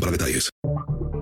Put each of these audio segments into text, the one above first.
para detalles.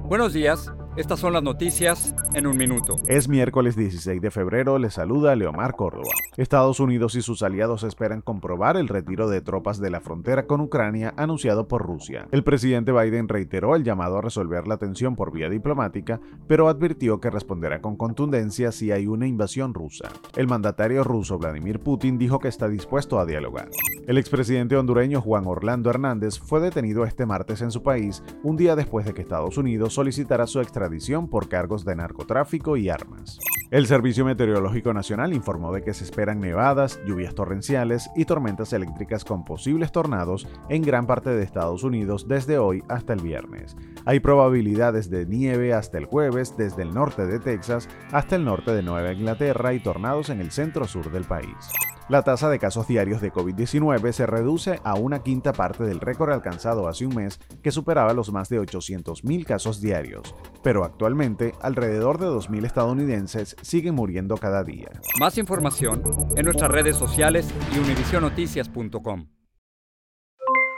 Buenos días. Estas son las noticias en un minuto. Es miércoles 16 de febrero, le saluda Leomar Córdoba. Estados Unidos y sus aliados esperan comprobar el retiro de tropas de la frontera con Ucrania anunciado por Rusia. El presidente Biden reiteró el llamado a resolver la tensión por vía diplomática, pero advirtió que responderá con contundencia si hay una invasión rusa. El mandatario ruso Vladimir Putin dijo que está dispuesto a dialogar. El expresidente hondureño Juan Orlando Hernández fue detenido este martes en su país, un día después de que Estados Unidos solicitara su extradición por cargos de narcotráfico y armas. El Servicio Meteorológico Nacional informó de que se esperan nevadas, lluvias torrenciales y tormentas eléctricas con posibles tornados en gran parte de Estados Unidos desde hoy hasta el viernes. Hay probabilidades de nieve hasta el jueves desde el norte de Texas hasta el norte de Nueva Inglaterra y tornados en el centro-sur del país. La tasa de casos diarios de COVID-19 se reduce a una quinta parte del récord alcanzado hace un mes que superaba los más de 800.000 casos diarios, pero actualmente alrededor de 2.000 estadounidenses siguen muriendo cada día. Más información en nuestras redes sociales y univisionoticias.com.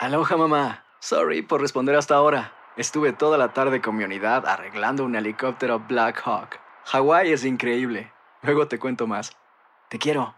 Aloha mamá, sorry por responder hasta ahora. Estuve toda la tarde con mi unidad arreglando un helicóptero Black Hawk. Hawái es increíble. Luego te cuento más. Te quiero.